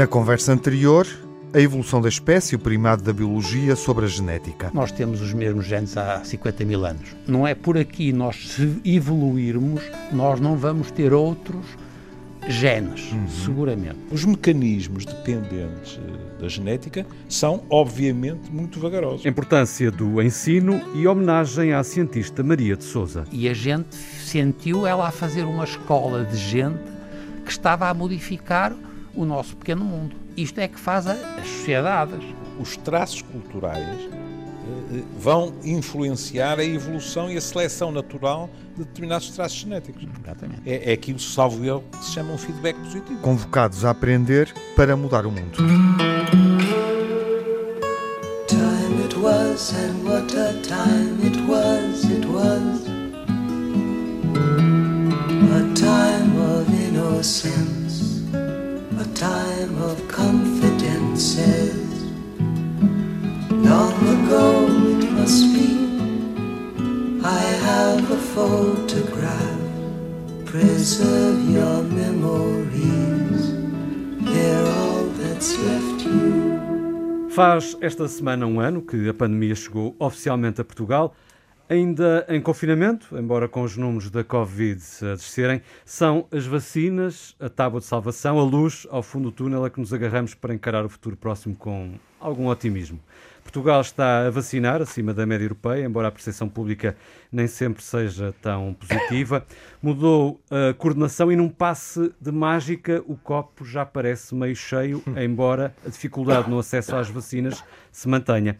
Na conversa anterior, a evolução da espécie, o primado da biologia sobre a genética. Nós temos os mesmos genes há 50 mil anos. Não é por aqui nós se evoluirmos, nós não vamos ter outros genes, uhum. seguramente. Os mecanismos dependentes eh, da genética são, obviamente, muito vagarosos. Importância do ensino e homenagem à cientista Maria de Souza. E a gente sentiu ela a fazer uma escola de gente que estava a modificar o nosso pequeno mundo. Isto é que faz as sociedades. Os traços culturais eh, eh, vão influenciar a evolução e a seleção natural de determinados traços genéticos. Exatamente. É, é aquilo, salvo eu, que se chama um feedback positivo. Convocados a aprender para mudar o mundo. Time it was and what a time it was, it was A time of innocence, time of confidences Long ago it must be. I have a photograph. Preserve your memories. They're all that's left you. Faz esta semana um ano que a pandemia chegou oficialmente a Portugal. Ainda em confinamento, embora com os números da Covid a descerem, são as vacinas, a tábua de salvação, a luz ao fundo do túnel a que nos agarramos para encarar o futuro próximo com algum otimismo. Portugal está a vacinar acima da média europeia, embora a percepção pública nem sempre seja tão positiva. Mudou a coordenação e num passe de mágica o copo já parece meio cheio, embora a dificuldade no acesso às vacinas se mantenha.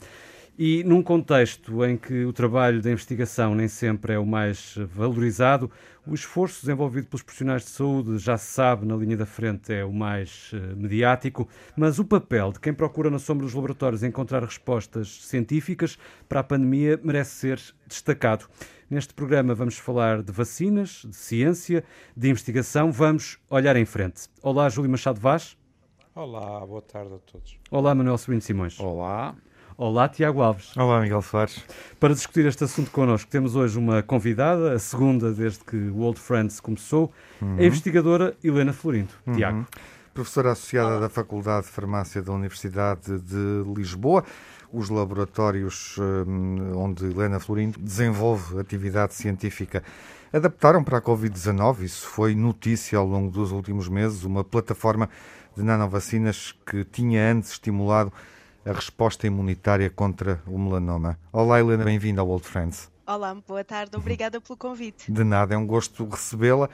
E num contexto em que o trabalho da investigação nem sempre é o mais valorizado, o esforço desenvolvido pelos profissionais de saúde, já se sabe, na linha da frente é o mais uh, mediático, mas o papel de quem procura na sombra dos laboratórios encontrar respostas científicas para a pandemia merece ser destacado. Neste programa vamos falar de vacinas, de ciência, de investigação. Vamos olhar em frente. Olá, Júlio Machado Vaz. Olá, boa tarde a todos. Olá, Manuel Sobrinho Simões. Olá. Olá, Tiago Alves. Olá, Miguel Soares. Para discutir este assunto connosco, temos hoje uma convidada, a segunda desde que o Old Friends começou, uhum. a investigadora Helena Florindo. Uhum. Tiago. Professora associada Olá. da Faculdade de Farmácia da Universidade de Lisboa, os laboratórios um, onde Helena Florindo desenvolve atividade científica adaptaram para a Covid-19. Isso foi notícia ao longo dos últimos meses. Uma plataforma de nanovacinas que tinha antes estimulado a resposta imunitária contra o melanoma. Olá, Helena, bem-vinda ao Old Friends. Olá, boa tarde, obrigada pelo convite. De nada, é um gosto recebê-la.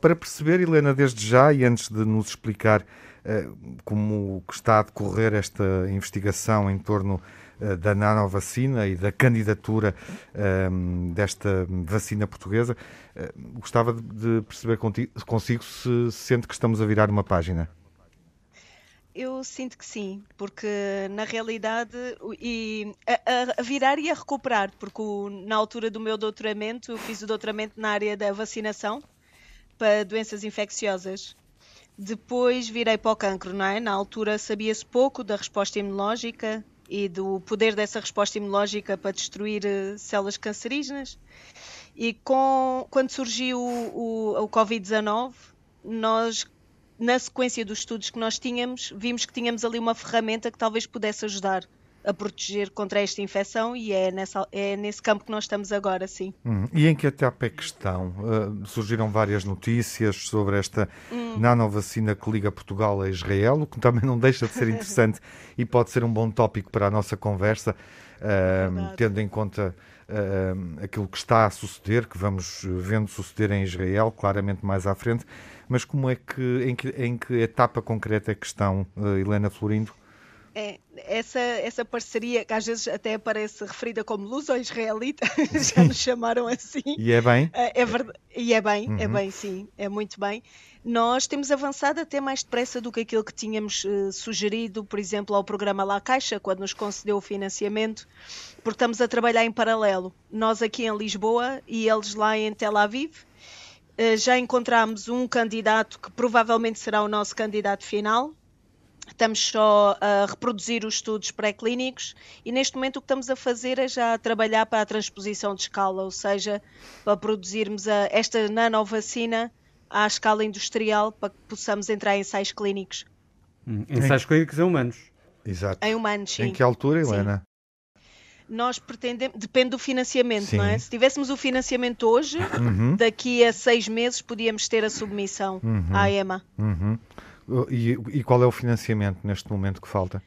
Para perceber, Helena, desde já e antes de nos explicar uh, como está a decorrer esta investigação em torno uh, da nanovacina e da candidatura uh, desta vacina portuguesa, gostava de perceber consigo se sente que estamos a virar uma página. Eu sinto que sim, porque na realidade e a, a virar e a recuperar, porque o, na altura do meu doutoramento eu fiz o doutoramento na área da vacinação para doenças infecciosas. Depois virei para o cancro, não é? Na altura sabia-se pouco da resposta imunológica e do poder dessa resposta imunológica para destruir uh, células cancerígenas. E com, quando surgiu o, o, o Covid-19, nós na sequência dos estudos que nós tínhamos, vimos que tínhamos ali uma ferramenta que talvez pudesse ajudar a proteger contra esta infecção e é, nessa, é nesse campo que nós estamos agora, sim. Hum. E em que etapa é que estão? Uh, surgiram várias notícias sobre esta hum. nanovacina que liga Portugal a Israel, o que também não deixa de ser interessante e pode ser um bom tópico para a nossa conversa, uh, tendo em conta uh, aquilo que está a suceder, que vamos vendo suceder em Israel, claramente mais à frente. Mas como é que, em que, em que etapa concreta é que estão, Helena Florindo? É, essa, essa parceria, que às vezes até aparece referida como luso-israelita, já nos chamaram assim. E é bem? É, é verdade, e é bem, é uhum. é bem, sim, é muito bem. Nós temos avançado até mais depressa do que aquilo que tínhamos uh, sugerido, por exemplo, ao programa La Caixa, quando nos concedeu o financiamento, porque estamos a trabalhar em paralelo. Nós aqui em Lisboa e eles lá em Tel Aviv. Uh, já encontramos um candidato que provavelmente será o nosso candidato final, Estamos só a reproduzir os estudos pré-clínicos e neste momento o que estamos a fazer é já trabalhar para a transposição de escala, ou seja, para produzirmos a, esta nanovacina à escala industrial para que possamos entrar em ensaios clínicos. Hum, ensaios clínicos em humanos. Exato. Em humanos, sim. Em que altura, Sim. Helena? Nós pretendemos, depende do financiamento, Sim. não é? Se tivéssemos o financiamento hoje, Uhum, daqui a seis meses podíamos ter a submissão Uhum. à EMA. uhum. E, e qual é o financiamento neste momento que falta?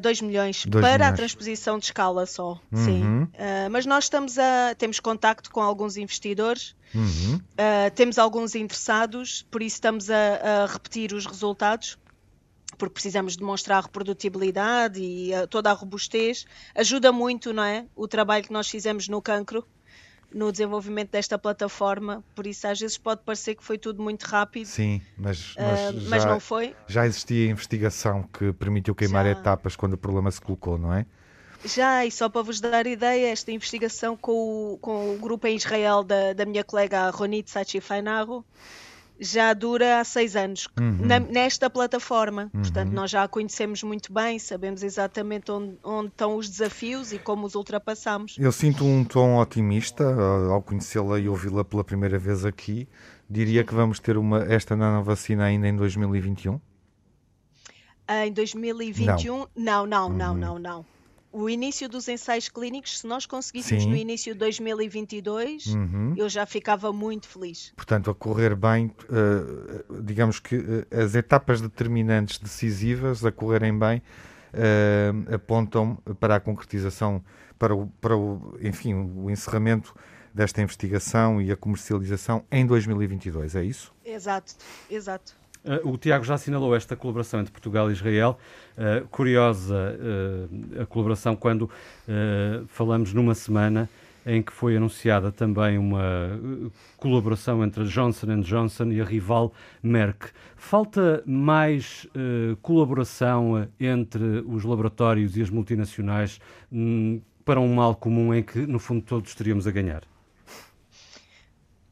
2 milhões Dois para milhões. a transposição de escala só, sim. Uh, mas nós estamos a temos contacto com alguns investidores, uh, temos alguns interessados, por isso estamos a, a repetir os resultados, porque precisamos demonstrar a reprodutibilidade e uh, toda a robustez. Ajuda muito, não é? O trabalho que nós fizemos no cancro, no desenvolvimento desta plataforma, por isso às vezes pode parecer que foi tudo muito rápido, Sim, mas, uh, mas, mas já, não foi. já existia investigação que permitiu queimar Já. etapas quando o problema se colocou, não é? Já, e só para vos dar ideia, esta investigação com o, com o grupo em Israel da, da minha colega Ronit Sachi Fainaro já dura há seis anos Uhum. na- nesta plataforma. Portanto, nós já a conhecemos muito bem, sabemos exatamente onde, onde estão os desafios e como os ultrapassamos. Eu sinto um tom otimista ao conhecê-la e ouvi-la pela primeira vez aqui. Diria que vamos ter uma, esta nanovacina ainda em 2021. Ah, Em 2021, não, não, não, não, não. O início dos ensaios clínicos, se nós conseguíssemos Sim. no início de 2022, Uhum. eu já ficava muito feliz. Portanto, a correr bem, uh, digamos que uh, as etapas determinantes decisivas a correrem bem uh, apontam para a concretização, para o, para o, enfim, o encerramento desta investigação e a comercialização em 2022, é isso? Exato, exato. Uh, o Tiago já assinalou esta colaboração entre Portugal e Israel. Uh, curiosa uh, a colaboração quando uh, falamos numa semana em que foi anunciada também uma colaboração entre a Johnson Johnson e a rival Merck. Falta mais colaboração entre os laboratórios e as multinacionais hum, para um mal comum em que, no fundo, todos teríamos a ganhar.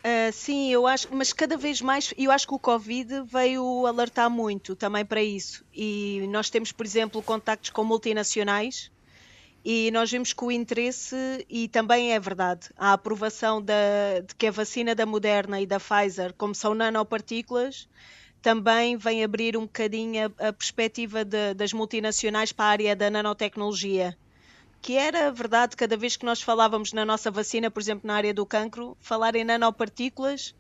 Uh, sim, eu acho, mas cada vez mais, eu acho que o Covid veio alertar muito também para isso. E nós temos, por exemplo, contactos com multinacionais e nós vemos que o interesse, e também é verdade, a aprovação da, de que a vacina da Moderna e da Pfizer, como são nanopartículas, também vem abrir um bocadinho a, a perspectiva de- das multinacionais para a área da nanotecnologia que era verdade cada vez que nós falávamos na nossa vacina, por exemplo, na área do cancro, falar em nanopartículas,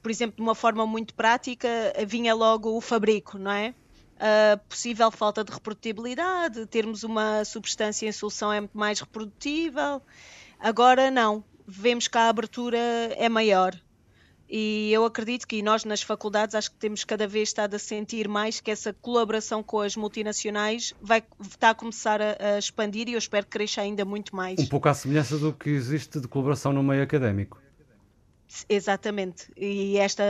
por exemplo, de uma forma muito prática, vinha logo o fabrico, não é? A possível falta de reprodutibilidade, termos uma substância em solução é muito mais reprodutível. Agora não, vemos que a abertura é maior. E eu acredito que nós nas faculdades acho que temos cada vez estado a sentir mais que essa colaboração com as multinacionais vai está a começar a, a expandir e eu espero que cresça ainda muito mais. Um pouco à semelhança do que existe de colaboração no meio académico. Exatamente. E esta,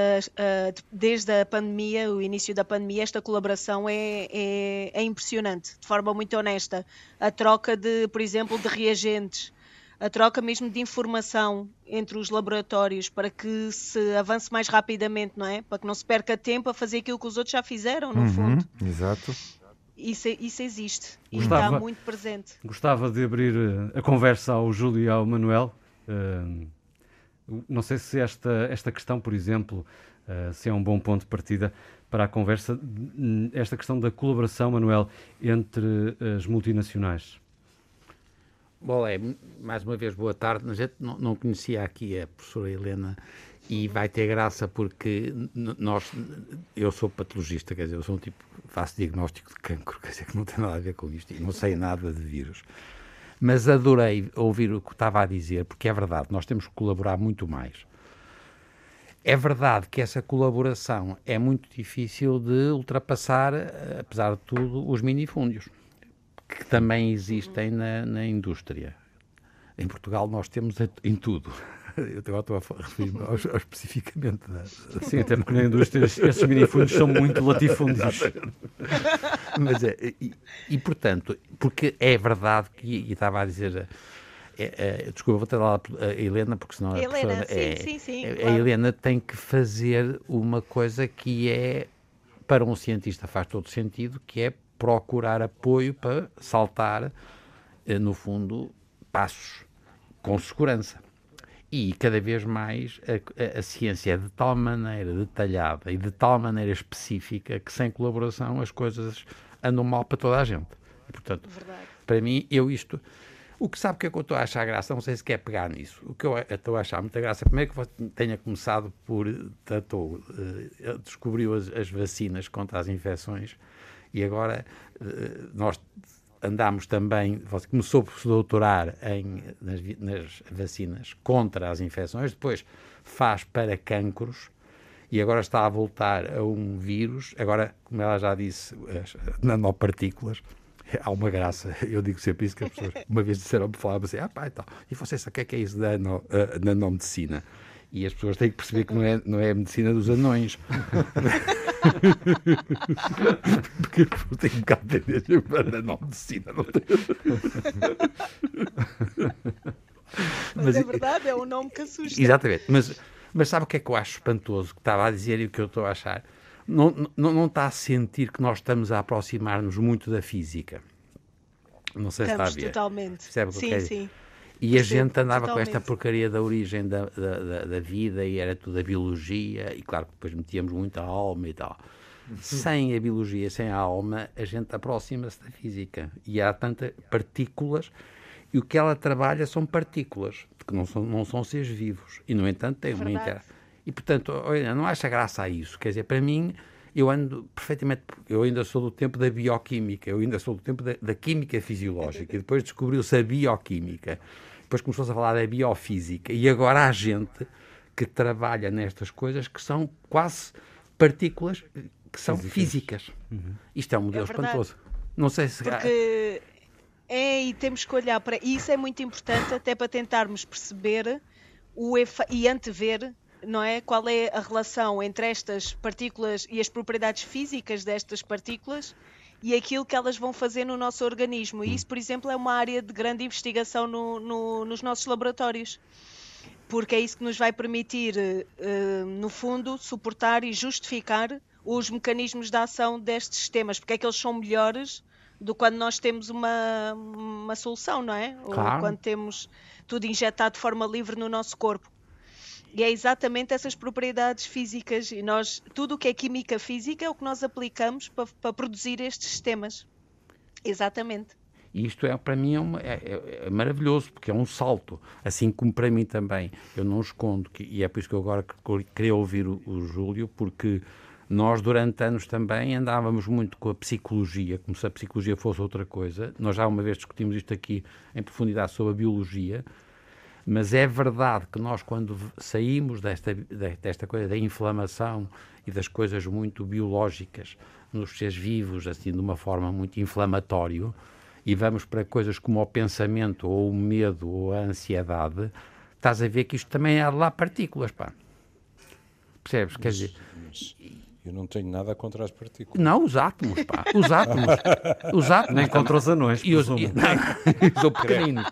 desde a pandemia, o início da pandemia, esta colaboração é, é, é impressionante, de forma muito honesta. A troca de, por exemplo, de reagentes, a troca mesmo de informação entre os laboratórios para que se avance mais rapidamente, não é? Para que não se perca tempo a fazer aquilo que os outros já fizeram, no Uhum, fundo. exato. Isso, isso existe e Gostava- está muito presente. Gostava de abrir eh, a conversa ao Júlio e ao Manuel. Eh, não sei se esta, esta questão, por exemplo, eh, se é um bom ponto de partida para a conversa, hum, esta questão da colaboração, Manuel, entre as multinacionais. Bom, é, mais uma vez, boa tarde. A gente não, não conhecia aqui a professora Helena e vai ter graça porque nós, eu sou patologista, quer dizer, eu sou um tipo, faço diagnóstico de cancro, quer dizer, que não tem nada a ver com isto e não sei nada de vírus. Mas adorei ouvir o que estava a dizer, porque é verdade, nós temos que colaborar muito mais. É verdade que essa colaboração é muito difícil de ultrapassar, eh, apesar de tudo, os minifúndios que também existem na, na indústria. Em Portugal nós temos em- tudo. Eu agora estou a referir-me especificamente da, Sim, até porque na indústria esses- minifundos são muito latifúndios. Mas é, e, e, portanto, porque é verdade que, e estava a dizer, é, é, desculpa, vou ter lá a Helena, porque senão a Helena, sim, é, sim, sim, a- A claro. Helena tem que fazer uma coisa que é, para um cientista faz todo sentido, que é procurar apoio para saltar, eh, no fundo, passos com segurança. e cada vez mais a, a, a, ciência é de tal maneira detalhada e de tal maneira específica que sem colaboração as coisas andam mal para toda a gente. E, portanto, Verdade. para mim, eu isto. O que sabe que é que eu estou a achar graça, não sei se quer pegar nisso. O que eu estou a achar muita graça, primeiro que tenha começado por. Tratou, uh, descobriu as, as, vacinas contra as infecções e agora uh, nós andámos também, começou por se doutorar em, nas, nas, vacinas contra as infecções, depois faz para cancros e agora está a voltar a um vírus, agora, como ela já disse, as nanopartículas, há uma graça, eu digo sempre isso, que as pessoas uma vez disseram-me, falavam assim, ah pá, então, e você sabe o que é, que é isso da nano, uh, nanomedicina? E as pessoas têm que perceber que não é, não é a medicina dos anões. Porque tem um bocado de tendência para não medicina, não tem. Mas, mas, é verdade, é o nome que assusta. Exatamente. Mas, mas sabe o que é que eu acho espantoso? Que estava a dizer e o que eu estou a achar? Não, não, não está a sentir que nós estamos a aproximar-nos muito da física. Não sei estamos se está a ver. totalmente. Percebe sim, sim. E a gente andava totalmente. com esta porcaria da origem da, da, da, da, vida e era tudo a biologia, e claro que depois metíamos muito a alma e tal. Sem a biologia, sem a alma, a gente aproxima-se da física. E há tantas partículas, e o que ela trabalha são partículas, que não são, não são seres vivos. E, no entanto, tem uma interação. E, portanto, olha, não acha graça a isso. Quer dizer, para mim, eu ando perfeitamente. Eu ainda sou do tempo da bioquímica, eu ainda sou do tempo da, da química fisiológica, e depois descobriu-se a bioquímica, depois começou-se a falar da biofísica, e agora há gente que trabalha nestas coisas que são quase partículas que são físicas. físicas. Uhum. Isto é um modelo é espantoso. Não sei se. Porque é, e temos que olhar para. E isso é muito importante, até para tentarmos perceber o efe... e antever não é? Qual é a relação entre estas partículas e as propriedades físicas destas partículas e aquilo que elas vão fazer no nosso organismo. E isso, por exemplo, é uma área de grande investigação no, no, nos nossos laboratórios. Porque é isso que nos vai permitir, uh, no fundo, suportar e justificar os mecanismos de ação destes sistemas, porque é que eles são melhores do que quando nós temos uma, uma solução, não é? Claro. Ou quando temos tudo injetado de forma livre no nosso corpo. E é exatamente essas propriedades físicas e nós tudo o que é química física é o que nós aplicamos para, para produzir estes sistemas. Exatamente. E isto é, para mim, é, uma, é, é, é, maravilhoso, porque é um salto, assim como para mim também. Eu não escondo, que, e é por isso que eu agora queria ouvir o, o Júlio, porque nós, durante anos também, andávamos muito com a psicologia, como se a psicologia fosse outra coisa. Nós já uma vez discutimos isto aqui em profundidade sobre a biologia, mas é verdade que nós, quando saímos desta, desta coisa da inflamação e das coisas muito biológicas nos seres vivos, assim, de uma forma muito inflamatória, e vamos para coisas como o pensamento, ou o medo, ou a ansiedade, estás a ver que isto também é lá partículas, pá. Percebes? Mas, Quer dizer. eu não tenho nada contra as partículas. Não, os átomos, pá. Os átomos. Os átomos. Nem contra os anões. E os, e, não, são pequeninos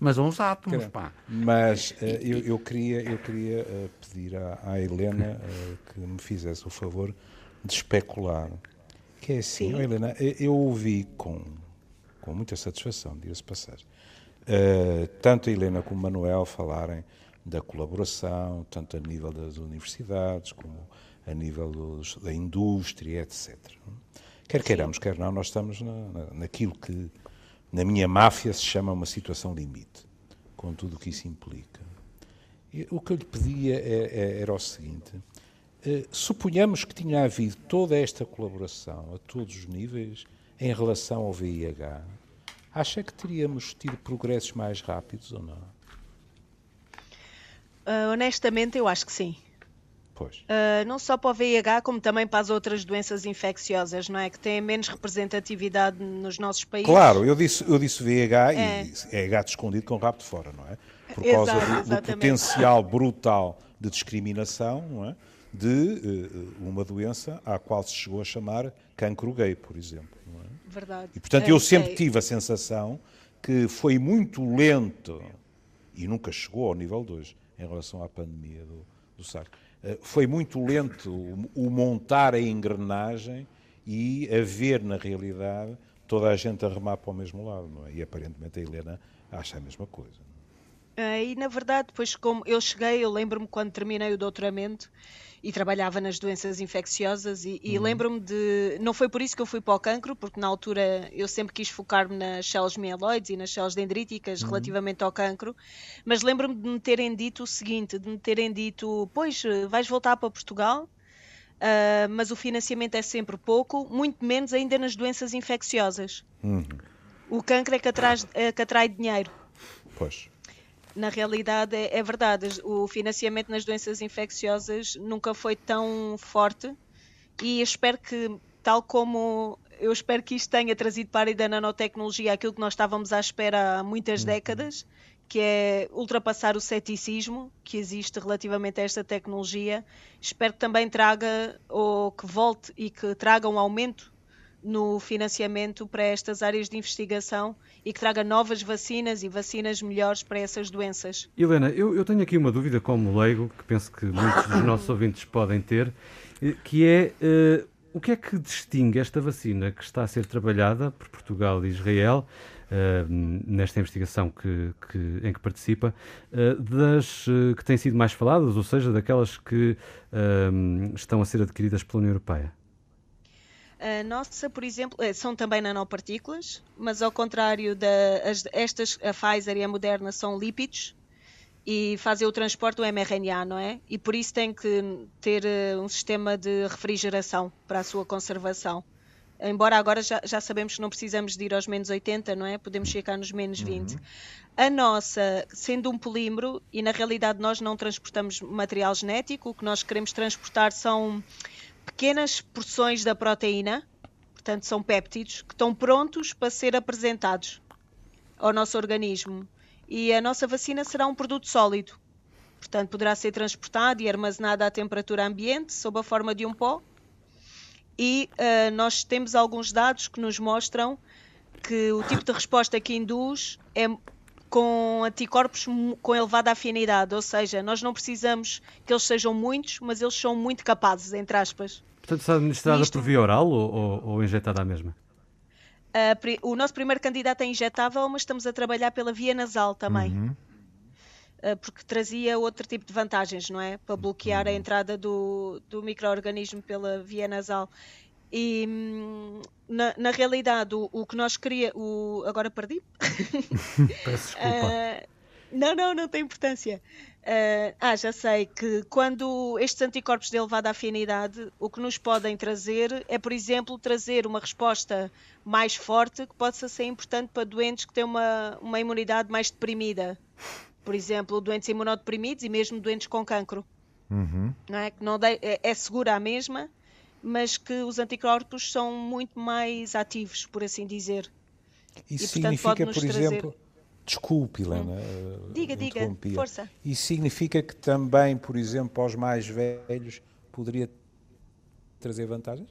mas uns átomos, pá. Mas uh, eu, eu, queria, eu queria uh, pedir à, à Helena uh, que me fizesse o favor de especular. Que é assim, oh, Helena, eu ouvi com, com muita satisfação, diga-se passar, tanto a Helena como o Manuel falarem da colaboração, tanto a nível das universidades como a nível dos, da indústria, etc. Quer queiramos, quer não, nós estamos na, na, naquilo que na minha máfia se chama uma situação limite, com tudo o que isso implica. O que eu lhe pedia é, é, era o seguinte: eh, suponhamos que tinha havido toda esta colaboração a todos os níveis em relação ao VIH, acha que teríamos tido progressos mais rápidos ou não? Uh, honestamente, eu acho que sim. Uh, não só para o VIH, como também para as outras doenças infecciosas, não é? Que têm menos representatividade nos nossos países. Claro, eu disse, eu disse VIH é. e é gato escondido com rabo de fora, não é? Por causa Exato, do, do, potencial brutal de discriminação, não é? De uh, uma doença à qual se chegou a chamar cancro gay, por exemplo. Não é? Verdade. E portanto eu sempre tive a sensação que foi muito lento e nunca chegou ao nível de hoje em relação à pandemia do, do SARS foi muito lento o montar a engrenagem e a ver na realidade toda a gente a remar para o mesmo lado, não é? E aparentemente a Helena acha a mesma coisa. Uh, e na verdade, depois como eu cheguei, eu lembro-me quando terminei o doutoramento e trabalhava nas doenças infecciosas e, e uhum. lembro-me de, não foi por isso que eu fui para o cancro, porque na altura eu sempre quis focar-me nas células mieloides e nas células dendríticas uhum. relativamente ao cancro, mas lembro-me de me terem dito o seguinte, de me terem dito, pois, vais voltar para Portugal, uh, mas o financiamento é sempre pouco, muito menos ainda nas doenças infecciosas. Uhum. O cancro é que, atrai, é que atrai dinheiro. Pois na realidade é, é, verdade, o financiamento nas doenças infecciosas nunca foi tão forte e espero que, tal como eu espero que isto tenha trazido para a área da nanotecnologia aquilo que nós estávamos à espera há muitas uhum. décadas, que é ultrapassar o ceticismo que existe relativamente a esta tecnologia. Espero que também traga, ou que volte e que traga um aumento no financiamento para estas áreas de investigação e que traga novas vacinas e vacinas melhores para essas doenças. Helena, eu, eu tenho aqui uma dúvida como leigo, que penso que muitos dos nossos ouvintes podem ter, eh, que é uh, o que é que distingue esta vacina que está a ser trabalhada por Portugal e Israel Uh, nesta investigação que, que, em que participa, uh, das uh, que têm sido mais faladas, ou seja, daquelas que estão a ser adquiridas pela União Europeia? A nossa, por exemplo, eh, são também nanopartículas, mas ao contrário da as, estas, a Pfizer e a Moderna são lípidos e fazem o transporte do mRNA, não é? E por isso tem que ter uh, um sistema de refrigeração para a sua conservação. Embora agora já, já, sabemos que não precisamos de ir aos menos 80, não é? Podemos chegar nos menos 20. Uhum. A nossa, sendo um polímero, e na realidade nós não transportamos material genético, o que nós queremos transportar são pequenas porções da proteína, portanto são péptidos, que estão prontos para ser apresentados ao nosso organismo. E a nossa vacina será um produto sólido, portanto poderá ser transportado e armazenado à temperatura ambiente, sob a forma de um pó. E uh, nós temos alguns dados que nos mostram que o tipo de resposta que induz é com anticorpos com elevada afinidade, ou seja, nós não precisamos que eles sejam muitos, mas eles são muito capazes, entre aspas. Portanto, está administrada Isto... por via oral ou, ou, ou injetada à mesma? Uh, o nosso primeiro candidato é injetável, mas estamos a trabalhar pela via nasal também. Uhum. Uh, porque trazia outro tipo de vantagens, não é? Para bloquear uhum. a entrada do, do microorganismo pela via nasal. E hum, na, na realidade, o, o, que nós queria, o agora perdi. Peço desculpa. Uh, não, não, não tem importância. Uh, ah, já sei que quando estes anticorpos de elevada afinidade, o que nos podem trazer é, por exemplo, trazer uma resposta mais forte que possa ser importante para doentes que têm uma, uma imunidade mais deprimida. Por exemplo, doentes imunodeprimidos e mesmo doentes com cancro. Uhum. Não é? Que não de, é, é segura a mesma, mas que os anticorpos são muito mais ativos, por assim dizer. Isso e, portanto, significa, por trazer... exemplo, desculpe, Helena. Hum. Diga, diga, força. Isso significa que também, por exemplo, aos mais velhos poderia trazer vantagens?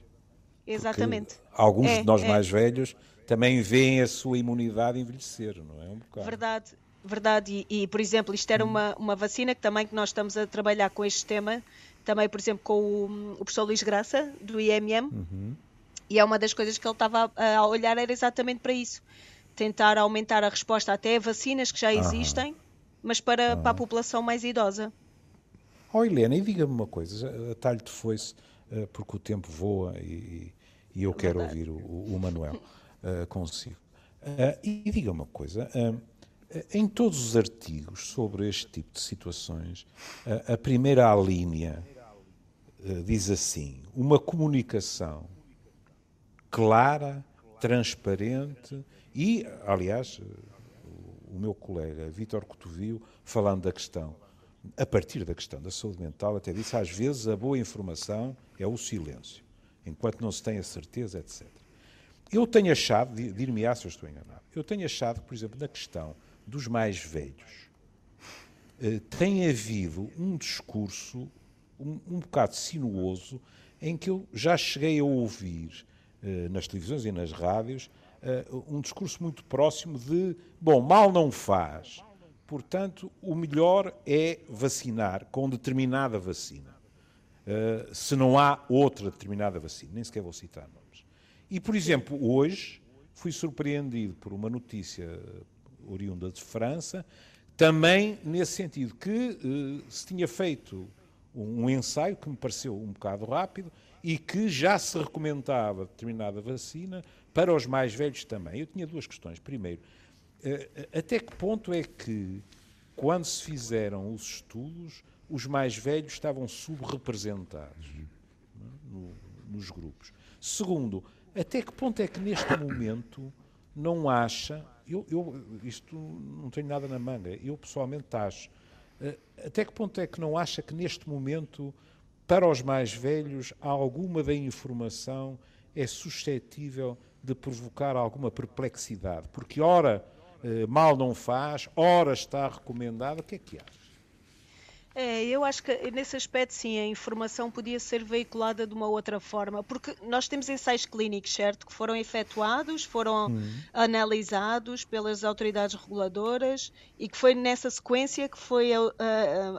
Exatamente. Porque alguns é, de nós é. mais velhos também veem a sua imunidade envelhecer, não é? Um bocado. Verdade, verdade. E, e por exemplo, isto era hum. uma, uma vacina que também que nós estamos a trabalhar com este tema também, por exemplo, com o, o professor Luís Graça, do IMM, uhum. e é uma das coisas que ele estava a, a, olhar era exatamente para isso. Tentar aumentar a resposta até a vacinas que já existem, mas para, para a população mais idosa. Oh, Helena, e diga-me uma coisa, a talho de foice, uh, porque o tempo voa e, e eu é quero ouvir o, o Manuel uh, consigo. Uh, e diga-me uma coisa, em todos os artigos sobre este tipo de situações, a, primeira linha eh, diz assim: uma comunicação clara, transparente e, aliás, eh, o meu colega Vítor Cotovio, falando da questão, a partir da questão da saúde mental, até disse: às vezes a boa informação é o silêncio, enquanto não se tem a certeza, etc. Eu tenho achado, dir-me-á se eu estou enganado, eu tenho achado que, por exemplo, na questão dos mais velhos, eh, tem havido um discurso um, um bocado sinuoso em que eu já cheguei a ouvir uh, nas televisões e nas rádios uh, um discurso muito próximo de, bom, mal não faz, portanto, o melhor é vacinar com determinada vacina. Uh, se não há outra determinada vacina, nem sequer vou citar nomes. E, por exemplo, hoje fui surpreendido por uma notícia oriunda de França também nesse sentido que se tinha feito um ensaio que me pareceu um bocado rápido e que já se recomendava determinada vacina para os mais velhos também. Eu tinha duas questões. Primeiro, uh, até que ponto é que, quando se fizeram os estudos, os mais velhos estavam subrepresentados no, nos grupos? Segundo, até que ponto é que neste momento não acha, eu, eu, isto não tenho nada na manga, eu pessoalmente acho, eh, até que ponto é que não acha que neste momento, para os mais velhos, alguma da informação é suscetível de provocar alguma perplexidade? Porque ora eh, mal não faz, ora está recomendado, o que é que acha? É, eu acho que nesse aspecto sim, a informação podia ser veiculada de uma outra forma, porque nós temos ensaios clínicos, certo, que foram efetuados, foram hum. analisados pelas autoridades reguladoras e que foi nessa sequência que foi uh,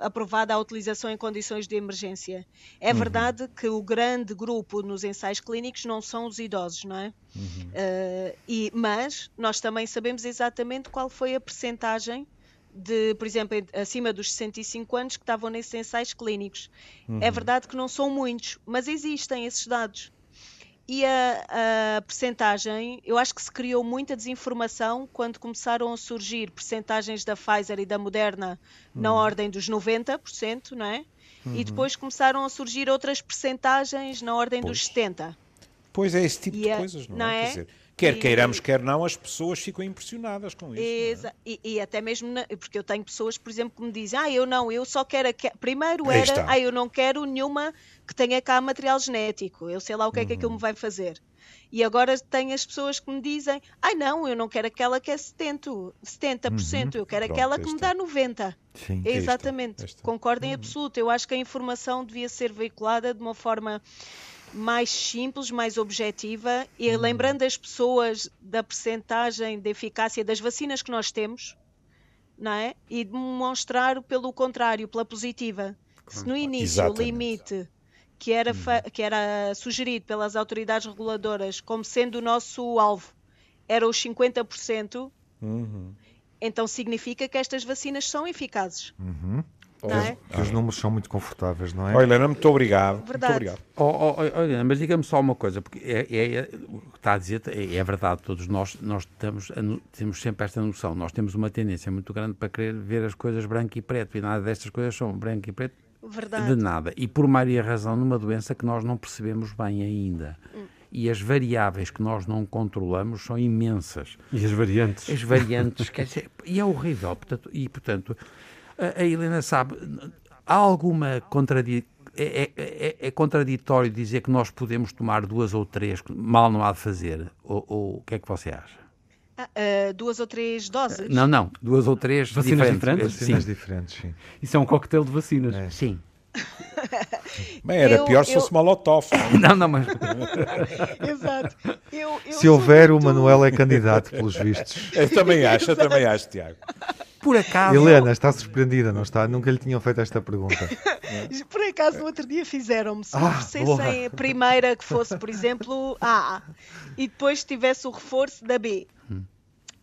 aprovada a utilização em condições de emergência. É uhum. verdade que o grande grupo nos ensaios clínicos não são os idosos, não é? Uhum. Uh, e, mas nós também sabemos exatamente qual foi a percentagem de, por exemplo, acima dos 65 anos que estavam nesses ensaios clínicos. É uhum. É verdade que não são muitos, mas existem esses dados. E a, a percentagem, eu acho que se criou muita desinformação quando começaram a surgir percentagens da Pfizer e da Moderna uhum. na ordem dos 90%, não é? Uhum. E depois começaram a surgir outras percentagens na ordem pois. dos 70%. Pois é, esse tipo e de a, coisas, não, não é? é? Quer dizer, Quer e, queiramos, quer não, as pessoas ficam impressionadas com isso. É? E, e, até mesmo, na, porque eu tenho pessoas, por exemplo, que me dizem: Ah, eu não, eu só quero. Primeiro era, ah, eu não quero nenhuma que tenha cá material genético, eu sei lá o que é que aquilo uhum. me vai fazer. E agora tem as pessoas que me dizem: Ai, ah, não, eu não quero aquela que é 70%, 70% uhum. eu quero Pronto, aquela que me dá 90%. Sim. Exatamente, esta, esta. concordo em uhum. absoluto. Eu acho que a informação devia ser veiculada de uma forma mais simples, mais objetiva e hum. lembrando as pessoas da percentagem de eficácia das vacinas que nós temos, não é? E demonstrar pelo contrário, pela positiva. Se no início Exatamente. o limite que era, hum. que era sugerido pelas autoridades reguladoras como sendo o nosso alvo era os 50%, uhum. então significa que estas vacinas são eficazes. Uhum. É? Que os números são muito confortáveis, não é? Olha, Helena, muito obrigado. Verdade. Muito obrigado. Oh, oh, oh, mas diga-me só uma coisa, porque é, é, é, o que está a dizer é, é, verdade, todos nós, nós temos, temos sempre esta noção, nós temos uma tendência muito grande para querer ver as coisas branco e preto, e nada destas coisas são branco e preto, verdade. de nada. E por maioria razão numa doença que nós não percebemos bem ainda. Hum. E as variáveis que nós não controlamos são imensas. E as variantes? As variantes, quer dizer, e é horrível. Portanto, e, portanto, a, Helena sabe, há alguma contradição? É, é, é, é, contraditório dizer que nós podemos tomar duas ou três, mal não há de fazer? Ou, ou o que é que você acha? Ah, uh, duas ou três doses? Não, não, duas ou três vacinas diferentes. diferentes? Vacinas sim. diferentes, sim. Isso é um coquetel de vacinas. É. Sim. Bem, era eu, pior se eu... fosse Molotov. não, não, mas. Exato. Eu, eu se houver, muito... o Manuel é candidato, pelos vistos. Eu também acho, eu também acho, Tiago. Por acaso. Helena está surpreendida, não está? Nunca lhe tinham feito esta pergunta. Por acaso, no outro dia fizeram-me. Se ah, oferecessem a primeira que fosse, por exemplo, A e depois tivesse o reforço da B. Hum.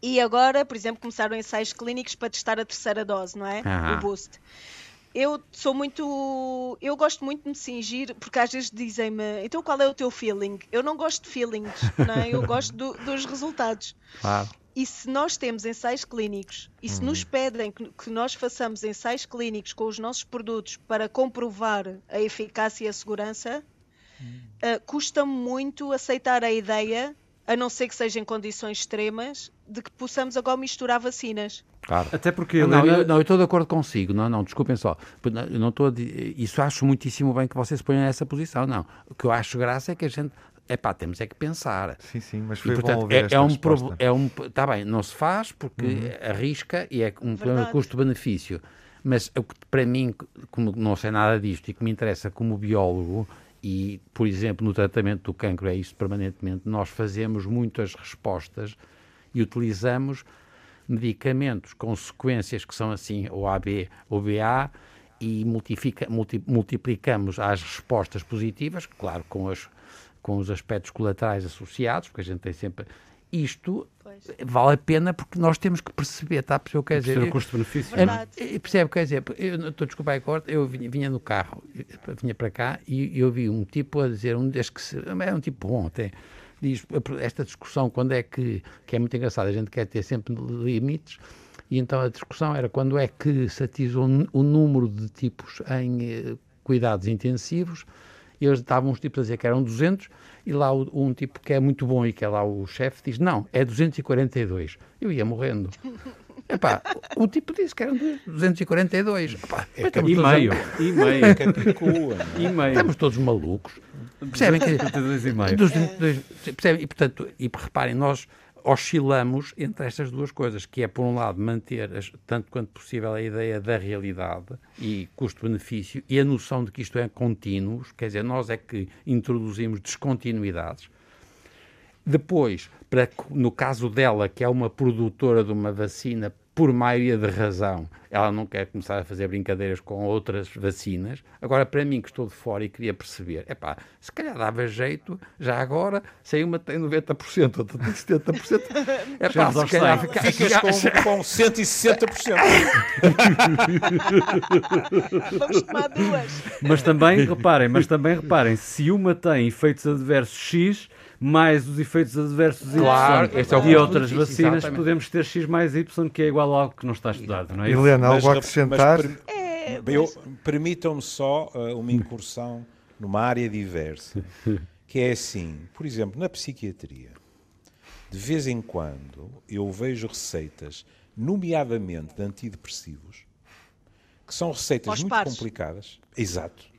E agora, por exemplo, começaram ensaios clínicos para testar a terceira dose, não é? Ah. O boost eu sou muito. Eu gosto muito de me cingir, porque às vezes dizem-me, então qual é o teu feeling? Eu não gosto de feelings, não é? eu gosto do, dos resultados. Claro. E se nós temos ensaios clínicos e se nos uhum. pedem que, que, nós façamos ensaios clínicos com os nossos produtos para comprovar a eficácia e a segurança, uh, custa muito aceitar a ideia, a não ser que seja em condições extremas, de que possamos agora misturar vacinas. Claro. Até porque Helena... não, eu, não, eu estou de acordo consigo. Não, não, desculpem só. Eu não estou Isso acho muitíssimo bem que vocês ponham essa posição. Não. O que eu acho graça é que a gente é pá, temos é que pensar. Sim, sim, mas foi e, portanto, bom ouvir é, esta é um resposta. é um Está bem, não se faz porque uhum. arrisca e é um problema de custo-benefício. Mas para mim, como não sei nada disto e que me interessa como biólogo, e, por exemplo, no tratamento do cancro é isso permanentemente, nós fazemos muitas respostas e utilizamos medicamentos com sequências que são assim, ou AB ou BA, e multi, multiplicamos as respostas positivas, claro, com as com os aspectos colaterais associados, porque a gente tem sempre. isto vale a pena porque nós temos que perceber, está a perceber o que quer dizer? o custo-benefício. É, percebe, quer dizer, eu estou desculpa aí corte, eu vinha, vinha, no carro, vinha para cá e eu vi um tipo a dizer, um desde que se, é um tipo bom até, diz esta discussão quando é que, que é muito engraçado, a gente quer ter sempre limites, e então a discussão era quando é que se atinge o, o número de tipos em eh, cuidados intensivos, e eles estavam uns tipos a dizer que eram 200, e lá um tipo que é muito bom e que é lá o chefe diz, não, é 242. Eu ia morrendo. Epá, o tipo disse que eram 242. Epá, é que, e, meio, a... e meio. Capicua, e meio. Estamos todos malucos. Percebem? Que, 202 e meio. 202, percebem? E, portanto, e reparem, nós oscilamos entre estas duas coisas, que é, por um lado, manter, tanto quanto possível, a ideia da realidade e custo-benefício e a noção de que isto é contínuo, quer dizer, nós é que introduzimos descontinuidades. Depois, para, no caso dela, que é uma produtora de uma vacina por maioria de razão, ela não quer começar a fazer brincadeiras com outras vacinas. Agora, para mim, que estou de fora e queria perceber, é pá, se calhar dava jeito, já agora, se uma tem 90%, outra tem 70%, é pá, se calhar fica, ficas com, com 160%. Vamos tomar duas. Mas também, reparem, mas também reparem, se uma tem efeitos adversos X, mais os efeitos adversos claro, Y é e outras vacinas, exatamente. podemos ter X mais Y, que é igual a algo que não está estudado, não é? Helena, algo a acrescentar? É, Permitam-me só uh, uma incursão numa área diversa, que é assim, por exemplo, na psiquiatria, de vez em quando eu vejo receitas, nomeadamente de antidepressivos, que são receitas Aos muito pares. complicadas. Exato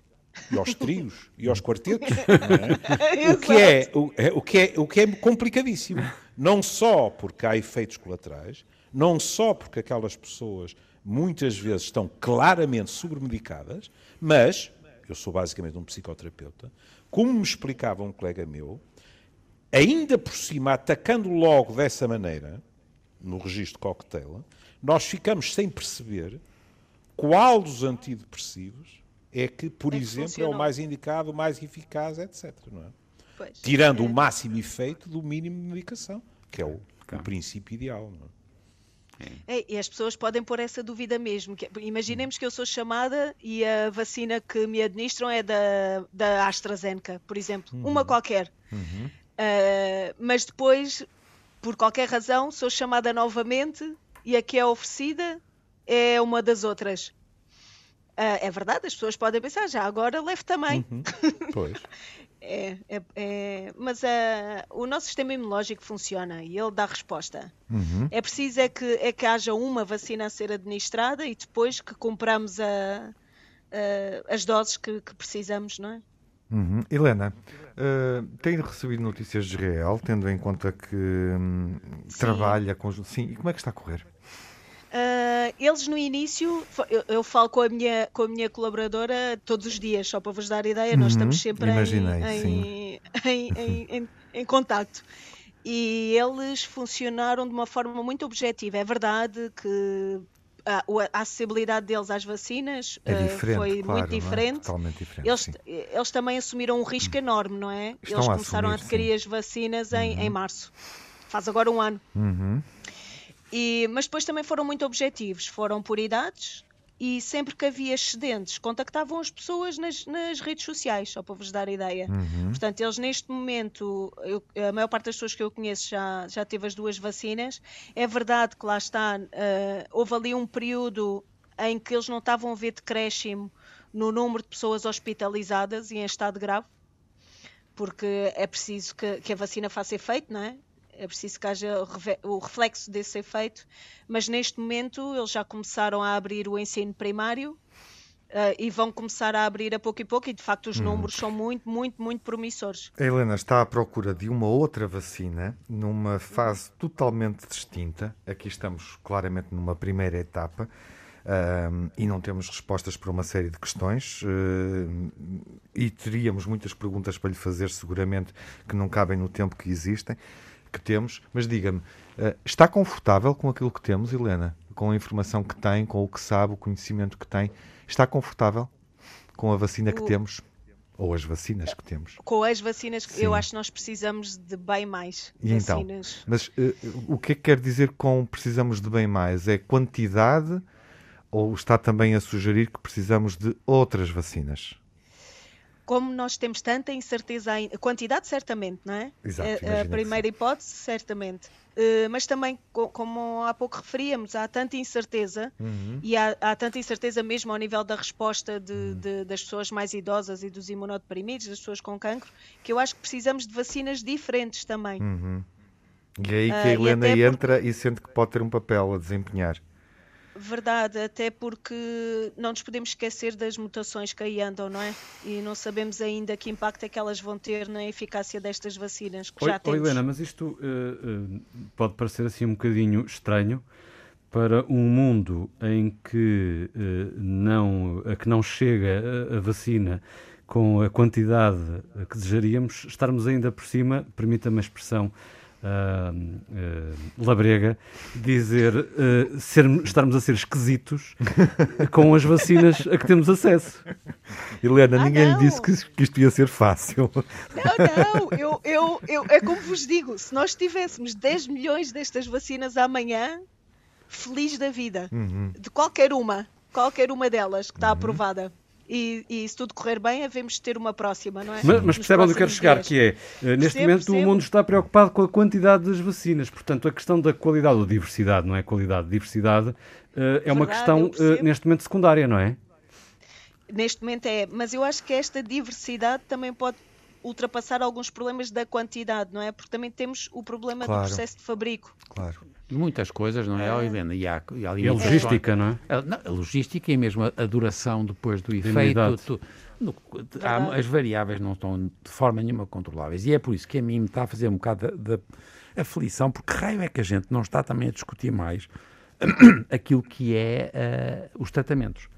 e aos trios e aos quartetos, é? o, que é, o, é, o, que é, o que é complicadíssimo. Não só porque há efeitos colaterais, não só porque aquelas pessoas muitas vezes estão claramente sobremedicadas, mas, eu sou basicamente um psicoterapeuta, como me explicava um colega meu, ainda por cima, atacando logo dessa maneira, no registro cocktail, nós ficamos sem perceber qual dos antidepressivos é que, por é que exemplo, funcionou. é o mais indicado, o mais eficaz, etc. Não é? Pois, Tirando é. o máximo efeito do mínimo de medicação, que é o, claro. o princípio ideal. Não é? É, e as pessoas podem pôr essa dúvida mesmo. Que, imaginemos que eu sou chamada e a vacina que me administram é da, da AstraZeneca, por exemplo, uhum. uma qualquer. Uhum. Uh, mas depois, por qualquer razão, sou chamada novamente e a que é oferecida é uma das outras. Uh, é verdade, as pessoas podem pensar, já agora leve também. Uhum. Pois. é, é, é, mas uh, o nosso sistema imunológico funciona e ele dá resposta. Uhum. É preciso é que, é que haja uma vacina a ser administrada e depois que compramos a, a, as doses que, que, precisamos, não é? Uhum. Helena, uh, tem recebido notícias de Israel, tendo em conta que hum, trabalha com. Sim, e como é que está a correr? Uh, eles no início, eu, eu, falo com a, minha, com a minha colaboradora todos os dias, só para vos dar ideia, uhum, nós estamos sempre imaginei, em, em, em, em, em contacto. E eles funcionaram de uma forma muito objetiva. É verdade que a, a acessibilidade deles às vacinas é uh, foi claro, muito diferente. É? Totalmente diferente. Eles, eles também assumiram um risco hum. enorme, não é? Estão eles começaram a, assumir, a adquirir sim. as vacinas em, uhum. em março. Faz agora um ano. Uhum. E, mas depois também foram muito objetivos, foram por idades e sempre que havia excedentes contactavam as pessoas nas, nas redes sociais, só para vos dar ideia. Uhum. Portanto, eles neste momento, eu, a maior parte das pessoas que eu conheço já, já teve as duas vacinas. É verdade que lá está, uh, houve ali um período em que eles não estavam a ver decréscimo no número de pessoas hospitalizadas e em estado grave, porque é preciso que, que a vacina faça efeito, não é? É preciso que haja o reflexo desse efeito, mas neste momento eles já começaram a abrir o ensino primário Uh, e vão começar a abrir a pouco e pouco, e de facto os hum. números são muito, muito, muito promissores. A Helena está à procura de uma outra vacina numa fase totalmente distinta. Aqui estamos claramente numa primeira etapa uh, e não temos respostas para uma série de questões. Uh, e teríamos muitas perguntas para lhe fazer, seguramente, que não cabem no tempo que existem que temos, mas diga-me, uh, está confortável com aquilo que temos, Helena? Com a informação que tem, com o que sabe, o conhecimento que tem? Está confortável com a vacina que o... temos? Ou as vacinas que temos. Com as vacinas, Sim. eu acho que nós precisamos de bem mais E então? vacinas. Mas uh, o que é que quer dizer com precisamos de bem mais? É quantidade ou está também a sugerir que precisamos de outras vacinas? Como nós temos tanta incerteza quantidade certamente, não é? Exato, A- primeira hipótese, certamente. Uh, mas também, co- como há pouco referíamos, há tanta incerteza Uhum. e há, há tanta incerteza mesmo ao nível da resposta de- Uhum. de- das pessoas mais idosas e dos imunodeprimidos, das pessoas com cancro, que eu acho que precisamos de vacinas diferentes também. Uhum. E é aí que Ah, a e Helena porque- entra e sente que pode ter um papel a desempenhar. Verdade, até porque não nos podemos esquecer das mutações que aí andam, não é? E não sabemos ainda que impacto é que elas vão ter na eficácia destas vacinas que Oi, já temos. Helena, mas isto eh, eh, pode parecer assim um bocadinho estranho para um mundo em que, eh, não, a que não chega a, a vacina com a quantidade que desejaríamos, estarmos ainda por cima, permita-me a expressão ah, labrega, dizer eh, ser, estarmos a ser esquisitos com as vacinas a que temos acesso. Helena, Ah, ninguém lhe não. disse que, que isto ia ser fácil. Não, não, eu, eu, eu, é como vos digo, se nós tivéssemos 10 milhões destas vacinas amanhã, feliz da vida, Uhum. de qualquer uma, qualquer uma delas que está aprovada. E, e se tudo correr bem, havemos de ter uma próxima, não é? Mas, mas Nos percebe onde eu quero chegar, dias. que é, eh, neste Percebo, momento o mundo está preocupado com a quantidade das vacinas, portanto a questão da qualidade ou diversidade, não é qualidade, diversidade, eh, é uma Verdade, questão eu eh, neste momento secundária, não é? Neste momento é, mas eu acho que esta diversidade também pode ultrapassar alguns problemas da quantidade, não é? Porque também temos o problema Claro. do processo de fabrico. Claro. Muitas coisas, não é, ó, Helena? E há, e há E a logística, não é? A, não, a logística e mesmo a, a duração depois do efeito. tu- no- há- as variáveis não estão de forma nenhuma controláveis. E é por isso que a mim me está a fazer um bocado de, de aflição, porque raio é que a gente não está também a discutir mais aquilo que é eh, os tratamentos.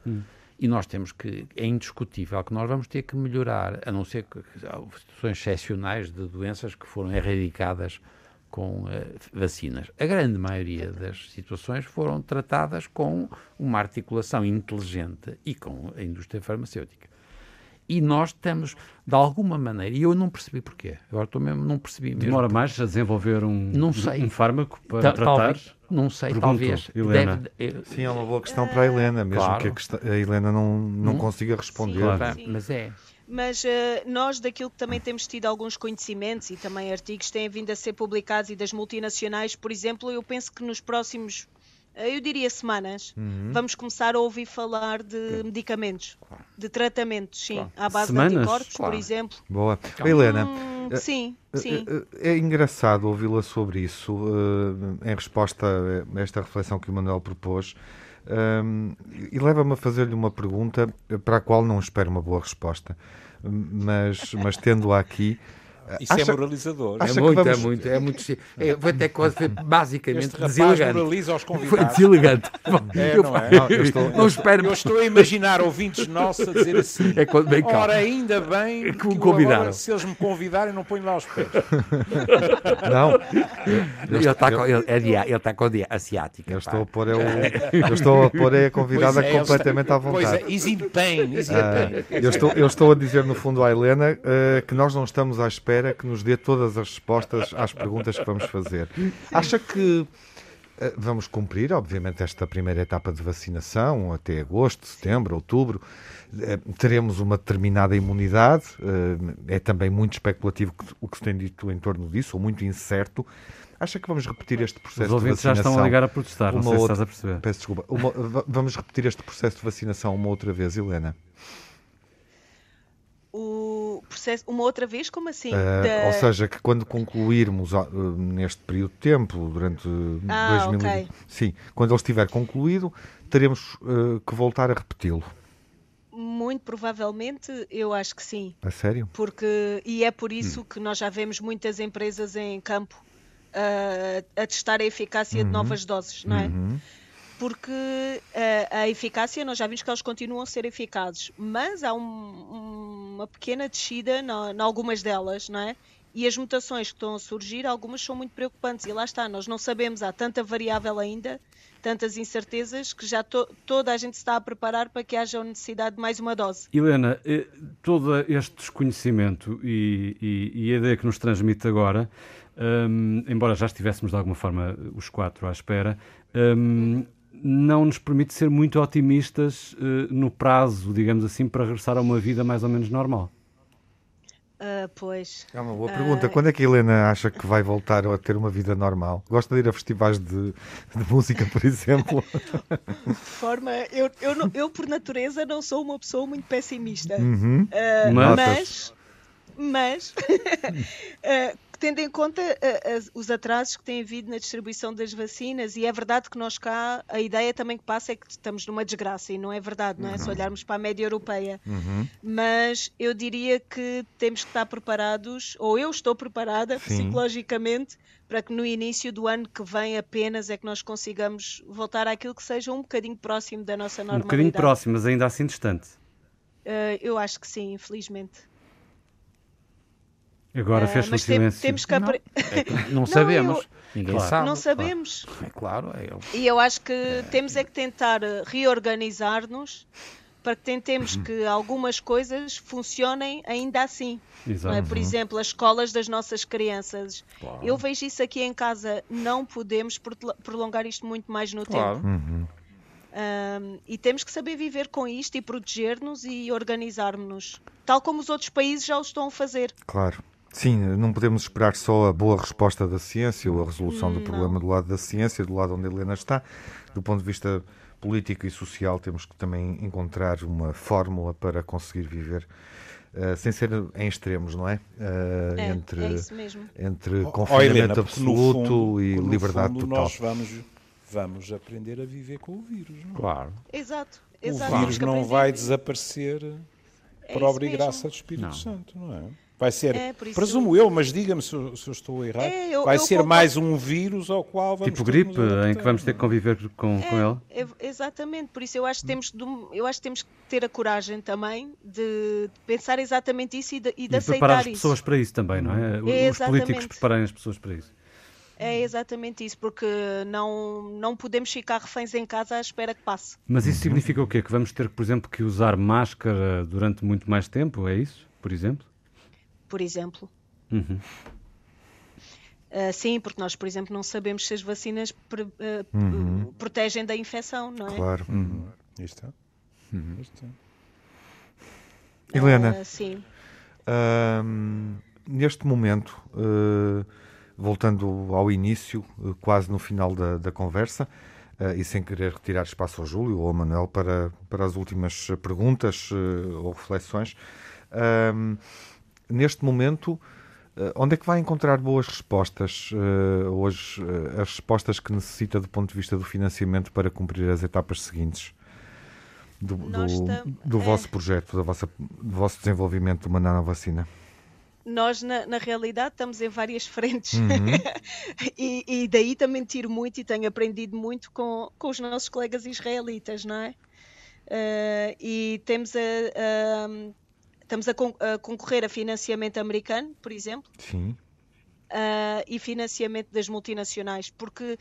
E nós temos que, é indiscutível que nós vamos ter que melhorar, a não ser que situações excepcionais de doenças que foram erradicadas com eh, vacinas. A grande maioria das situações foram tratadas com uma articulação inteligente e com a indústria farmacêutica. E nós estamos, de alguma maneira, e eu não percebi porquê, agora estou mesmo, não percebi mesmo. Demora mais a desenvolver um, Não sei. um fármaco para Ta- tratar? talvez, não sei, Pergunto, talvez. Helena. Deve- eu- Sim, é uma boa questão para a Helena, mesmo Claro. que a, questão- a Helena não, não Hum? consiga responder. Claro. mas é. Mas eh, nós, daquilo que também temos tido alguns conhecimentos e também artigos têm vindo a ser publicados e das multinacionais, por exemplo, eu penso que nos próximos, eu diria semanas, Uhum. vamos começar a ouvir falar de medicamentos, de tratamentos, sim, Claro. à base Semanas? de anticorpos, Claro. por exemplo. Boa. Helena, Hum, eh, sim, sim. eh, eh, é engraçado ouvi-la sobre isso, eh, em resposta a esta reflexão que o Manuel propôs, um, e leva-me a fazer-lhe uma pergunta para a qual não espero uma boa resposta, mas, mas tendo-a aqui. Isso acha- é moralizador. é muito, vamos- é muito, é muito. É, foi até quase foi basicamente Este rapaz deselegante. moraliza aos Foi convidados. deselegante. É, Eu- não é? Não, eu estou- Não espero. Eu estou a imaginar ouvintes nossos a dizer assim. É quando cá. Ora, ainda bem Que que, me eu convidaram. agora, se eles me convidarem, não ponho lá os pés. Não, Ele está com, ele, é dia- ele está com a dia asiática. eu pá. estou a pôr, é o, eu estou a, pôr é a convidada é, completamente está- à vontade. Pois é, in pain, in Ah, pain. eu, estou, eu estou a dizer, no fundo, à Helena eh, que nós não estamos à espera que nos dê todas as respostas às perguntas que vamos fazer. Acha que eh, vamos cumprir, obviamente, esta primeira etapa de vacinação até agosto, setembro, outubro? Eh, teremos uma determinada imunidade? eh, é também muito especulativo o que se tem dito em torno disso, ou muito incerto. Acha que vamos repetir este processo Os de ouvintes já vacinação? estão a ligar a protestar, não uma sei se outra- estás a perceber. Peço desculpa. Uma- va- vamos repetir este processo de vacinação uma outra vez, Helena? O processo, uma outra vez, como assim? Uh, Da- Ou seja, que quando concluirmos uh, neste período de tempo, durante Ah, 2020, ok. sim, quando ele estiver concluído, teremos uh, que voltar a repeti-lo. Muito provavelmente, eu acho que sim. A sério? Porque, e é por Hum. isso que nós já vemos muitas empresas em campo a testar a eficácia Uhum. de novas doses, não é? Porque ah, a eficácia, nós já vimos que elas continuam a ser eficazes, mas há um- uma pequena descida em algumas delas, não é? e as mutações que estão a surgir, algumas são muito preocupantes. E lá está, nós não sabemos, há tanta variável ainda, tantas incertezas, que já to toda a gente está a preparar para que haja necessidade de mais uma dose. Helena, eh, todo este desconhecimento e, e, e a ideia que nos transmite agora, um, embora já estivéssemos de alguma forma os quatro à espera, um, não nos permite ser muito otimistas uh, no prazo, digamos assim, para regressar a uma vida mais ou menos normal. Uh, pois. É uma boa pergunta. Uh... Quando é que a Helena acha que vai voltar a ter uma vida normal? Gosta de ir a festivais de, de música, por exemplo? De forma. Eu, eu, eu, por natureza, não sou uma pessoa muito pessimista. Uhum. Uh, mas. Mas. tendo em conta uh, os atrasos que tem havido na distribuição das vacinas, e é verdade que nós cá, a ideia também que passa é que estamos numa desgraça, e não é verdade, não é? Uhum. Se olharmos para a média europeia. Uhum. Mas eu diria que temos que estar preparados, ou eu estou preparada Sim. psicologicamente, para que no início do ano que vem apenas é que nós consigamos voltar àquilo que seja um bocadinho próximo da nossa normalidade. Um bocadinho próximo, mas ainda assim distante. Uh, eu acho que sim, infelizmente. Agora uh, fez-se um silêncio. Temos que não, é não sabemos. Não, eu... Ninguém claro. sabe. Não sabemos. Claro. É claro. É eu. E eu acho que é. temos é que tentar reorganizar-nos para que tentemos uhum. que algumas coisas funcionem ainda assim. É? Por exemplo, as escolas das nossas crianças. Claro. Eu vejo isso aqui em casa. Não podemos prolongar isto muito mais no claro. tempo. Uhum. Um, e temos que saber viver com isto e proteger-nos e organizar-nos, tal como os outros países já o estão a fazer. Claro. Sim, não podemos esperar só a boa resposta da ciência ou a resolução do problema do lado da ciência, do lado onde a Helena está. Do ponto de vista político e social, temos que também encontrar uma fórmula para conseguir viver. Uh, sem ser em extremos, não é? Uh, é entre é entre confinamento oh, Helena, absoluto fundo, e liberdade fundo, total. Nós vamos, vamos aprender a viver com o vírus, não é? Claro. Exato. O Exato. vírus não vai desaparecer é por obra e graça do Espírito não. Santo, não é? Vai ser, é, presumo eu, mas diga-me se, se, eu estou errado, é, eu, vai eu ser concordo. mais um vírus ao qual vamos Tipo gripe, em que vamos ter que conviver com, é, com ele? É, exatamente, por isso eu acho, que temos de, eu acho que temos que ter a coragem também de pensar exatamente isso e de, e de e aceitar preparar as isso. pessoas para isso também, não é? Os políticos prepararem as pessoas para isso. É exatamente isso, porque não, não podemos ficar reféns em casa à espera que passe. Mas isso significa o quê? Que vamos ter, por exemplo, que usar máscara durante muito mais tempo? É isso, por exemplo? Por exemplo. Uhum. Uh, sim, porque nós, por exemplo, não sabemos se as vacinas uh, uhum. protegem da infecção, não é? Claro. Uhum. Isto uhum. Isto Helena, uh, sim. neste momento, voltando ao início, quase no final da, da conversa, e sem querer retirar espaço ao Júlio ou ao Manuel para, para as últimas perguntas ou reflexões, neste momento, eh, onde é que vai encontrar boas respostas uh, hoje, uh, as respostas que necessita do ponto de vista do financiamento para cumprir as etapas seguintes do, do, do é. vosso projeto, do vosso, do vosso desenvolvimento de uma nanovacina? Nós, na, na, realidade, estamos em várias frentes uhum. e, e, daí também tiro muito e tenho aprendido muito com, com os nossos colegas israelitas, não é? Uh, e temos a, a Estamos a, con a concorrer a financiamento americano, por exemplo. Sim. Uh, e financiamento das multinacionais, porque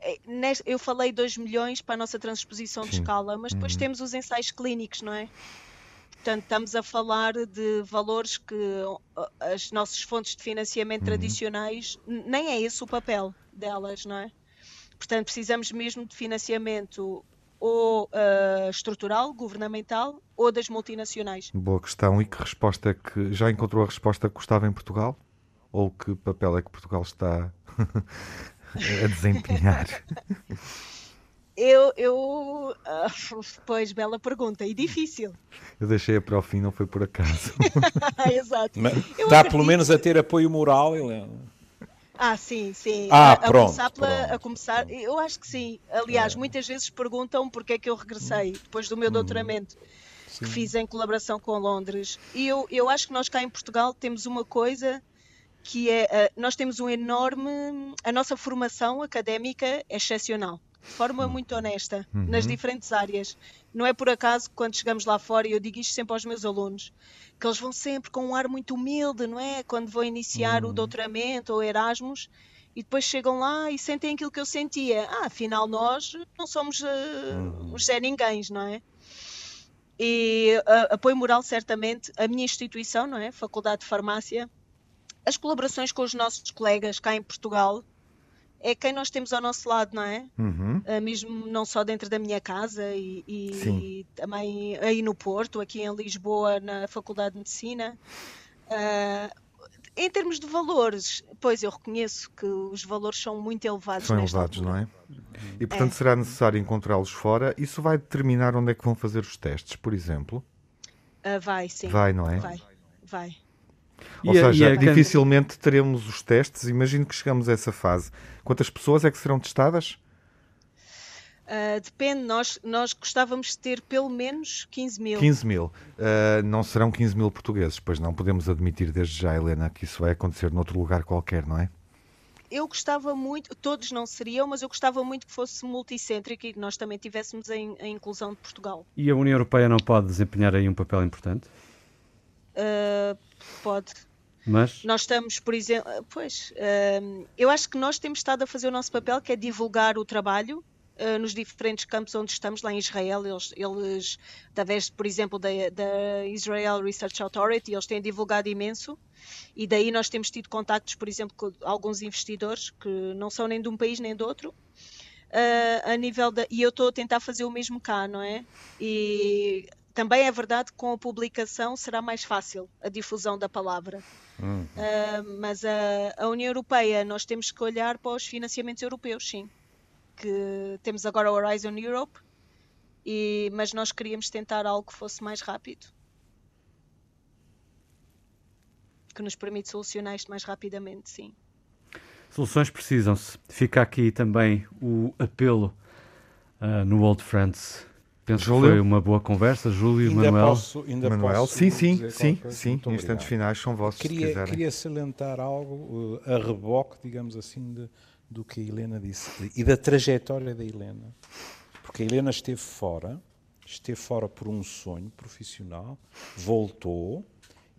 eh, eu falei 2 milhões para a nossa transposição Sim. de escala, mas depois uhum. temos os ensaios clínicos, não é? Portanto, estamos a falar de valores que as nossas fontes de financiamento uhum. tradicionais, nem é esse o papel delas, não é? Portanto, precisamos mesmo de financiamento ou uh, estrutural, governamental, ou das multinacionais? Boa questão. E que resposta é que já encontrou a resposta que gostava em Portugal? Ou que papel é que Portugal está a desempenhar? Eu, eu uh, pois, bela pergunta e difícil. Eu deixei-a para o fim, não foi por acaso. Exato. Mas, dá pelo menos a ter apoio moral, Helena. Ah, sim, sim. Ah, a, pronto, começar pela, pronto. a começar, eu acho que sim. Aliás, é. muitas vezes perguntam porque é que eu regressei depois do meu hum. doutoramento sim. que fiz em colaboração com Londres. E eu, eu acho que nós cá em Portugal temos uma coisa que é, uh, nós temos um enorme, a nossa formação académica é excepcional. De forma muito honesta, uhum. nas diferentes áreas. Não é por acaso que quando chegamos lá fora, e eu digo isto sempre aos meus alunos, que eles vão sempre com um ar muito humilde, não é? Quando vão iniciar uhum. o doutoramento ou Erasmus, e depois chegam lá e sentem aquilo que eu sentia. Ah, afinal nós não somos uh, uhum. os Zé Ninguém, não é? E uh, apoio moral, certamente, a minha instituição, não é? Faculdade de Farmácia, as colaborações com os nossos colegas cá em Portugal, é quem nós temos ao nosso lado, não é? Uhum. Uh, mesmo não só dentro da minha casa e, e também aí no Porto, aqui em Lisboa, na Faculdade de Medicina. Uh, em termos de valores, pois eu reconheço que os valores são muito elevados. São elevados, altura. não é? E portanto é. será necessário encontrá-los fora. Isso vai determinar onde é que vão fazer os testes, por exemplo? Uh, vai, sim. Vai, não é? Vai, vai. Ou e seja, a, dificilmente teremos os testes. Imagino que chegamos a essa fase. Quantas pessoas é que serão testadas? Uh, depende, nós, nós gostávamos de ter pelo menos 15 mil. 15 mil. Uh, não serão 15 mil portugueses, pois não podemos admitir desde já, Helena, que isso vai acontecer noutro lugar qualquer, não é? Eu gostava muito, todos não seriam, mas eu gostava muito que fosse multicêntrico e que nós também tivéssemos a, in, a inclusão de Portugal. E a União Europeia não pode desempenhar aí um papel importante? Uh, pode. Mas? Nós estamos, por exemplo, pois, eu acho que nós temos estado a fazer o nosso papel, que é divulgar o trabalho uh, nos diferentes campos onde estamos, lá em Israel, eles, eles através, por exemplo, da, da Israel Research Authority, eles têm divulgado imenso e daí nós temos tido contactos, por exemplo, com alguns investidores que não são nem de um país nem de outro. Uh, a nível da, e eu estou a tentar fazer o mesmo cá, não é? E também é verdade que com a publicação será mais fácil a difusão da palavra. Uhum. Uh, mas a, a, União Europeia, nós temos que olhar para os financiamentos europeus, sim que temos agora o Horizon Europe, e, mas nós queríamos tentar algo que fosse mais rápido. Que nos permite solucionar isto mais rapidamente, sim. Soluções precisam-se. Fica aqui também o apelo uh, no Old Friends. Penso Júlio. que foi uma boa conversa. Júlio, ainda Manuel. Posso, ainda Manuel, posso sim, sim, sim, sim. Instantes finais são vossos. Queria, queria salientar algo uh, a reboque, digamos assim, de, do que a Helena disse e da trajetória da Helena. Porque a Helena esteve fora, esteve fora por um sonho profissional, voltou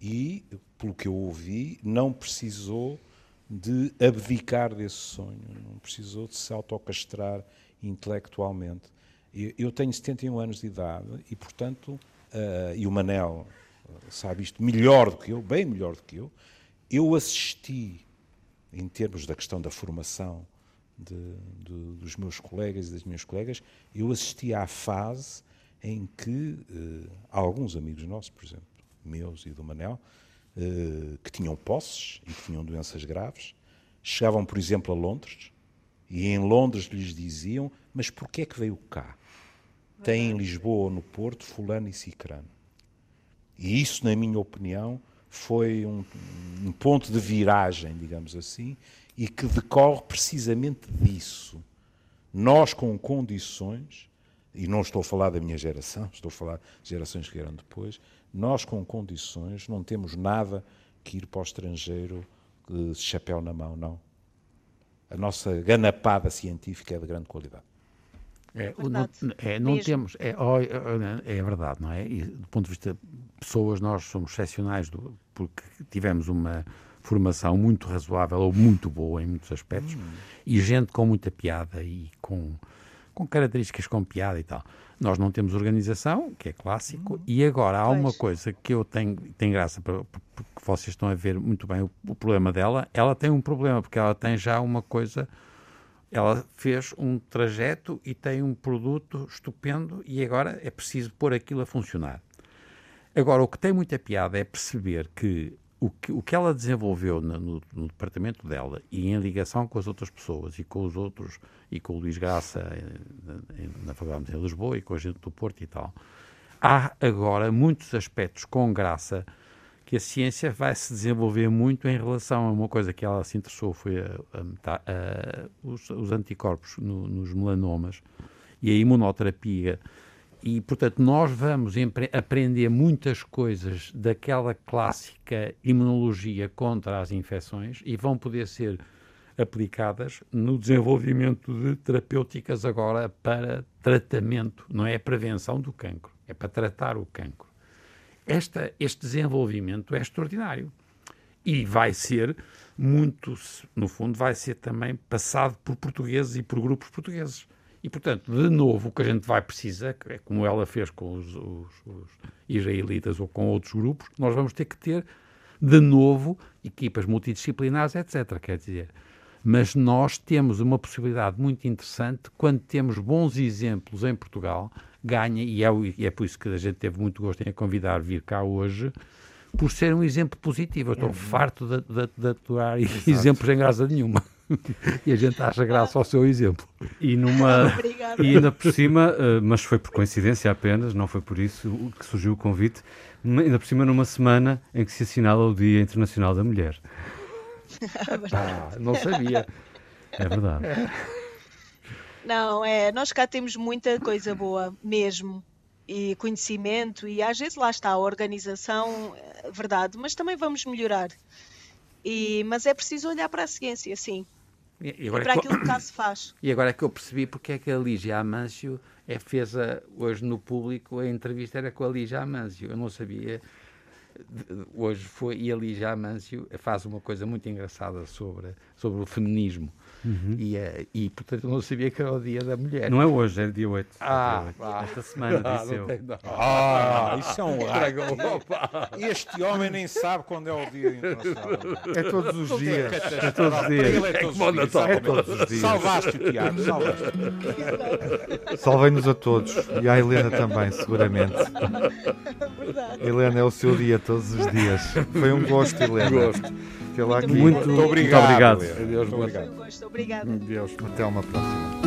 e, pelo que eu ouvi, não precisou de abdicar desse sonho, não precisou de se autocastrar intelectualmente. Eu tenho 71 anos de idade e, portanto, uh, e o Manel sabe isto melhor do que eu, bem melhor do que eu, eu assisti em termos da questão da formação de, de, dos meus colegas e das minhas colegas, eu assisti à fase em que uh, alguns amigos nossos, por exemplo, meus e do Manel, uh, que tinham posses e que tinham doenças graves, chegavam, por exemplo, a Londres e em Londres lhes diziam: Mas porquê é que veio cá? Tem em Lisboa ou no Porto fulano e cicrano. E isso, na minha opinião, foi um, um, ponto de viragem, digamos assim, e que decorre precisamente disso. Nós, com condições, e não estou a falar da minha geração, estou a falar de gerações que vieram depois, nós, com condições, não temos nada que ir para o estrangeiro de chapéu na mão, não. A nossa ganapada científica é de grande qualidade. É, não, é, não temos, é, é, é, verdade, não é? E, do ponto de vista de pessoas, nós somos excepcionais do, porque tivemos uma formação muito razoável ou muito boa em muitos aspectos hum. e gente com muita piada e com, com características com piada e tal. Nós não temos organização, que é clássico, hum. e agora há uma coisa que eu tenho, tem graça, porque vocês estão a ver muito bem o, o problema dela. Ela tem um problema, porque ela tem já uma coisa ela fez um trajeto e tem um produto estupendo e agora é preciso pôr aquilo a funcionar. Agora, o que tem muita piada é perceber que o que, o que ela desenvolveu no, no, departamento dela e em ligação com as outras pessoas e com os outros, e com o Luís Graça eh, na Faculdade de Lisboa e com a gente do Porto e tal, há agora muitos aspectos com graça que a ciência vai se desenvolver muito em relação a uma coisa que ela se interessou, foi a, a, a, os, os, anticorpos no, nos melanomas e a imunoterapia. E, portanto, nós vamos aprender muitas coisas daquela clássica imunologia contra as infecções e vão poder ser aplicadas no desenvolvimento de terapêuticas agora para tratamento, não é a prevenção do cancro, é para tratar o cancro. Esta, este desenvolvimento é extraordinário e vai ser muito, no fundo, vai ser também passado por portugueses e por grupos portugueses. E, portanto, de novo, o que a gente vai precisar, é como ela fez com os, os, os israelitas ou com outros grupos, nós vamos ter que ter, de novo, equipas multidisciplinares, etc. Quer dizer, mas nós temos uma possibilidade muito interessante quando temos bons exemplos em Portugal, ganha, e é, e é por isso que a gente teve muito gosto em a convidar a vir cá hoje, por ser um exemplo positivo. Eu estou uhum. farto de, de, de atuar exemplos em graça nenhuma. e a gente acha graça ao seu exemplo. E, numa, e ainda por cima, eh, mas foi por coincidência apenas, não foi por isso que surgiu o convite, ainda por cima numa semana em que se assinala o Dia Internacional da Mulher. Ah, não sabia. É verdade. Não, é, nós cá temos muita coisa boa mesmo e conhecimento e às vezes lá está a organização, é verdade, mas também vamos melhorar. E, mas é preciso olhar para a ciência, sim. E, e, e para é aquilo que cá se faz. E agora é que eu percebi porque é que a Lígia Amâncio é, fez a, hoje no público a entrevista era com a Lígia Amâncio. Eu não sabia. Hoje foi e a Lígia Amâncio faz uma coisa muito engraçada sobre, sobre o feminismo. Uhum. E, uh, e, portanto, não sabia que era o dia da mulher. Não é hoje, é dia 8. Ah, dia 8. esta semana, ah, disse eu. Ah, isso é um raio. Este homem nem sabe quando é o dia internacional. É todos os dias. É todos os dias. É, é todos os dias. Salvaste o Tiago, salvaste. Salvei-nos a todos. E à Helena também, seguramente. Helena, é o seu dia todos os dias. Foi um gosto, Helena. Gosto. Muito, muito, muito obrigado. Muito obrigado. Adeus, muito obrigado. Obrigado. Deus, até uma próxima.